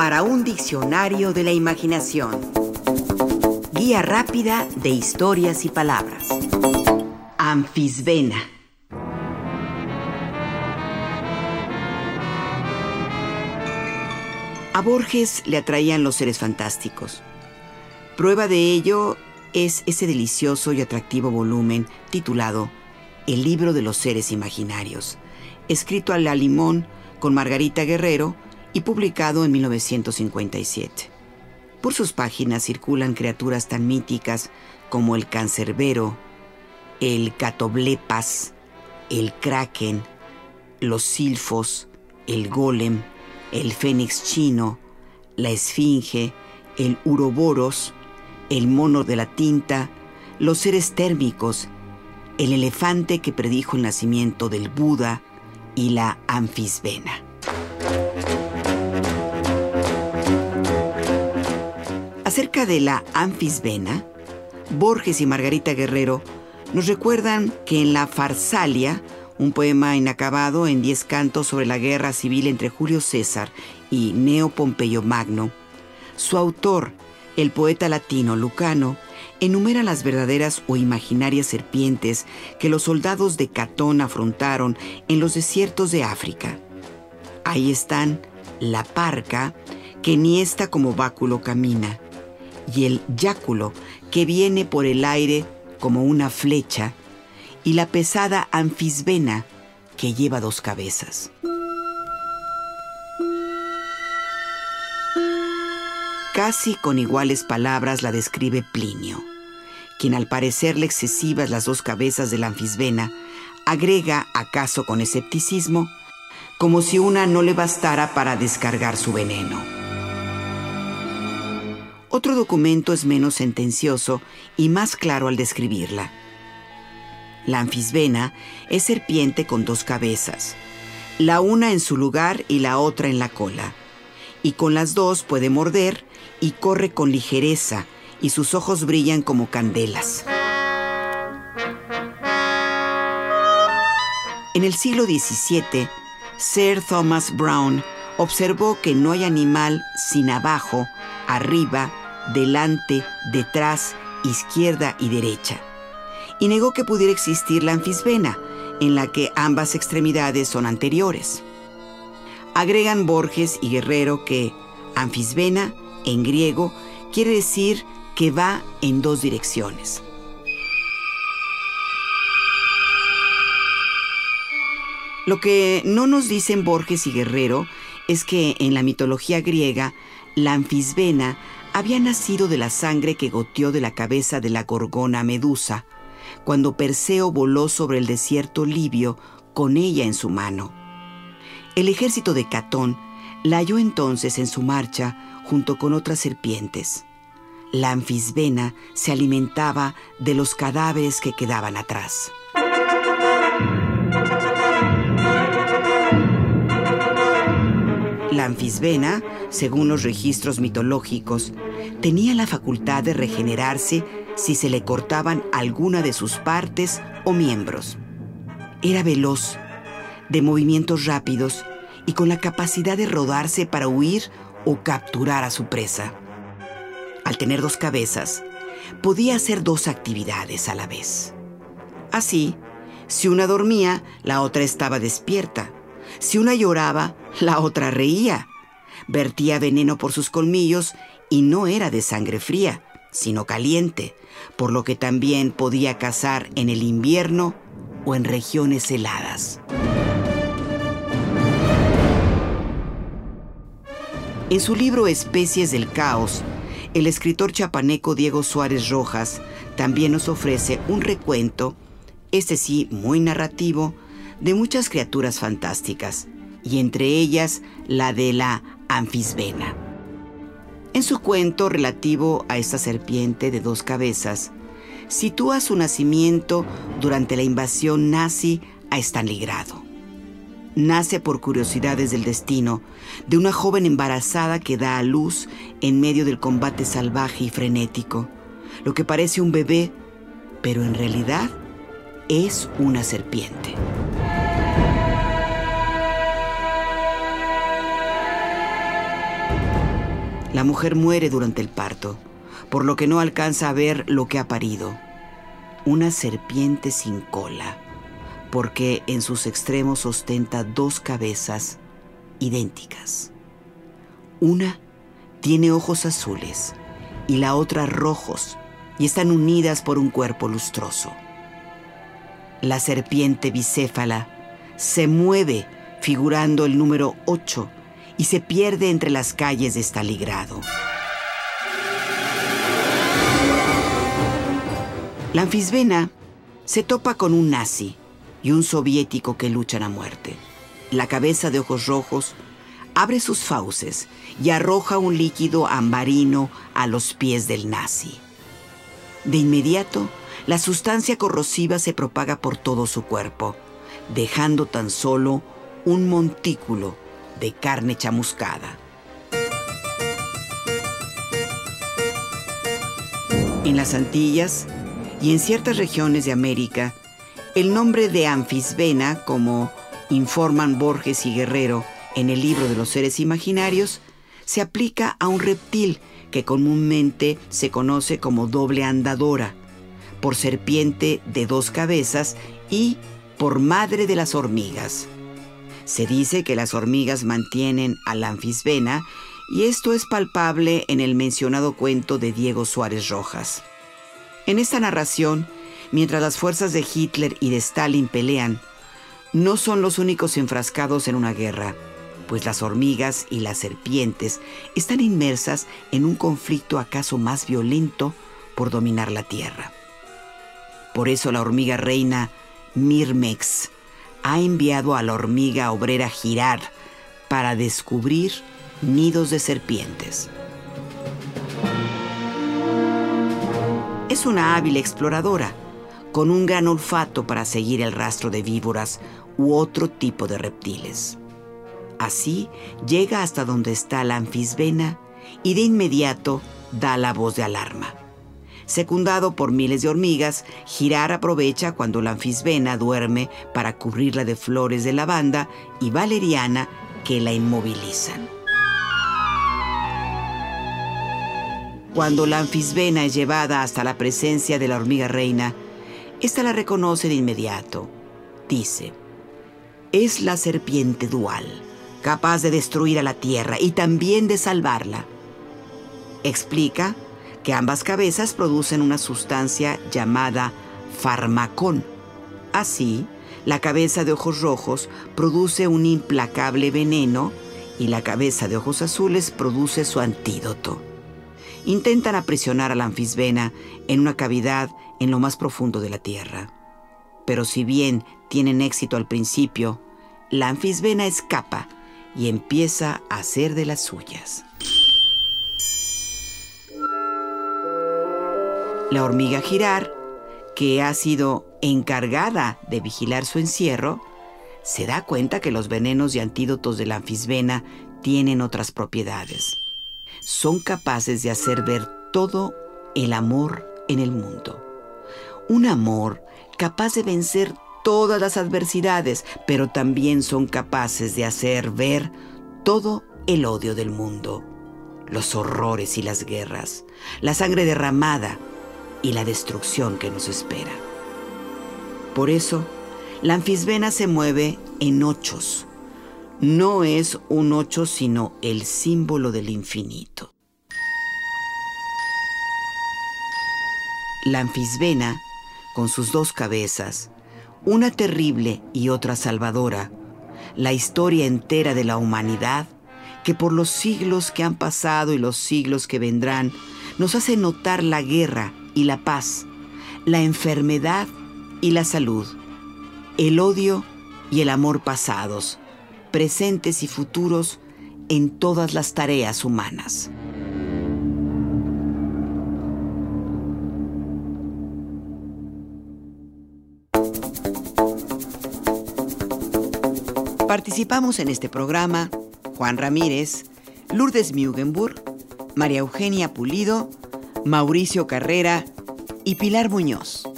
para un diccionario de la imaginación. Guía rápida de historias y palabras. Anfisbena. A Borges le atraían los seres fantásticos. Prueba de ello es ese delicioso y atractivo volumen titulado El libro de los seres imaginarios, escrito a la limón con Margarita Guerrero y publicado en 1957. Por sus páginas circulan criaturas tan míticas como el cancerbero, el catoblepas, el kraken, los silfos, el golem, el fénix chino, la esfinge, el uroboros, el mono de la tinta, los seres térmicos, el elefante que predijo el nacimiento del Buda y la anfisbena. Acerca de la anfisbena, Borges y Margarita Guerrero nos recuerdan que en la Farsalia, un poema inacabado en diez cantos sobre la guerra civil entre Julio César y Neo Pompeyo Magno, su autor, el poeta latino Lucano, enumera las verdaderas o imaginarias serpientes que los soldados de Catón afrontaron en los desiertos de África. Ahí están la parca, que ni esta como báculo camina, y el yáculo, que viene por el aire como una flecha, y la pesada anfisbena, que lleva dos cabezas. Casi con iguales palabras la describe Plinio, quien al parecerle excesivas las dos cabezas de la anfisbena, agrega, acaso con escepticismo, como si una no le bastara para descargar su veneno. Otro documento es menos sentencioso y más claro al describirla. La anfisbena es serpiente con dos cabezas, la una en su lugar y la otra en la cola, y con las dos puede morder y corre con ligereza, y sus ojos brillan como candelas. En el siglo XVII, Sir Thomas Brown observó que no hay animal sin abajo, arriba delante, detrás, izquierda y derecha. Y negó que pudiera existir la anfisbena, en la que ambas extremidades son anteriores. Agregan Borges y Guerrero que anfisbena, en griego, quiere decir que va en dos direcciones. Lo que no nos dicen Borges y Guerrero es que en la mitología griega, la anfisbena había nacido de la sangre que goteó de la cabeza de la gorgona Medusa, cuando Perseo voló sobre el desierto libio con ella en su mano. El ejército de Catón la halló entonces en su marcha junto con otras serpientes. La anfisbena se alimentaba de los cadáveres que quedaban atrás. La anfisbena, según los registros mitológicos, tenía la facultad de regenerarse si se le cortaban alguna de sus partes o miembros. Era veloz, de movimientos rápidos y con la capacidad de rodarse para huir o capturar a su presa. Al tener dos cabezas, podía hacer dos actividades a la vez. Así, si una dormía, la otra estaba despierta si una lloraba, la otra reía. Vertía veneno por sus colmillos y no era de sangre fría, sino caliente, por lo que también podía cazar en el invierno o en regiones heladas. En su libro Especies del Caos, el escritor chapaneco Diego Suárez Rojas también nos ofrece un recuento, este sí muy narrativo, de muchas criaturas fantásticas, y entre ellas la de la anfisbena. En su cuento relativo a esta serpiente de dos cabezas, sitúa su nacimiento durante la invasión nazi a Stalingrado. Nace por curiosidades del destino de una joven embarazada que da a luz en medio del combate salvaje y frenético, lo que parece un bebé, pero en realidad es una serpiente. La mujer muere durante el parto, por lo que no alcanza a ver lo que ha parido. Una serpiente sin cola, porque en sus extremos ostenta dos cabezas idénticas. Una tiene ojos azules y la otra rojos y están unidas por un cuerpo lustroso. La serpiente bicéfala se mueve figurando el número 8 y se pierde entre las calles de Staligrado. La anfisbena se topa con un nazi y un soviético que luchan a muerte. La cabeza de ojos rojos abre sus fauces y arroja un líquido ambarino a los pies del nazi. De inmediato, la sustancia corrosiva se propaga por todo su cuerpo, dejando tan solo un montículo de carne chamuscada. En las Antillas y en ciertas regiones de América, el nombre de anfisbena, como informan Borges y Guerrero en el libro de los seres imaginarios, se aplica a un reptil que comúnmente se conoce como doble andadora, por serpiente de dos cabezas y por madre de las hormigas. Se dice que las hormigas mantienen a la anfisbena y esto es palpable en el mencionado cuento de Diego Suárez Rojas. En esta narración, mientras las fuerzas de Hitler y de Stalin pelean, no son los únicos enfrascados en una guerra, pues las hormigas y las serpientes están inmersas en un conflicto acaso más violento por dominar la tierra. Por eso la hormiga reina Mirmex ha enviado a la hormiga obrera Girar para descubrir nidos de serpientes. Es una hábil exploradora, con un gran olfato para seguir el rastro de víboras u otro tipo de reptiles. Así llega hasta donde está la anfisbena y de inmediato da la voz de alarma. Secundado por miles de hormigas, Girar aprovecha cuando la anfisbena duerme para cubrirla de flores de lavanda y valeriana que la inmovilizan. Cuando la anfisbena es llevada hasta la presencia de la hormiga reina, ésta la reconoce de inmediato. Dice, es la serpiente dual, capaz de destruir a la tierra y también de salvarla. Explica que ambas cabezas producen una sustancia llamada farmacón. Así, la cabeza de ojos rojos produce un implacable veneno y la cabeza de ojos azules produce su antídoto. Intentan aprisionar a la anfisbena en una cavidad en lo más profundo de la tierra. Pero si bien tienen éxito al principio, la anfisbena escapa y empieza a hacer de las suyas. La hormiga girar, que ha sido encargada de vigilar su encierro, se da cuenta que los venenos y antídotos de la anfisbena tienen otras propiedades. Son capaces de hacer ver todo el amor en el mundo. Un amor capaz de vencer todas las adversidades, pero también son capaces de hacer ver todo el odio del mundo, los horrores y las guerras, la sangre derramada, y la destrucción que nos espera. Por eso, la anfisbena se mueve en ochos. No es un ocho, sino el símbolo del infinito. La anfisbena, con sus dos cabezas, una terrible y otra salvadora, la historia entera de la humanidad, que por los siglos que han pasado y los siglos que vendrán, nos hace notar la guerra y la paz, la enfermedad y la salud, el odio y el amor pasados, presentes y futuros en todas las tareas humanas. Participamos en este programa Juan Ramírez, Lourdes Mugenburg, María Eugenia Pulido, Mauricio Carrera y Pilar Muñoz.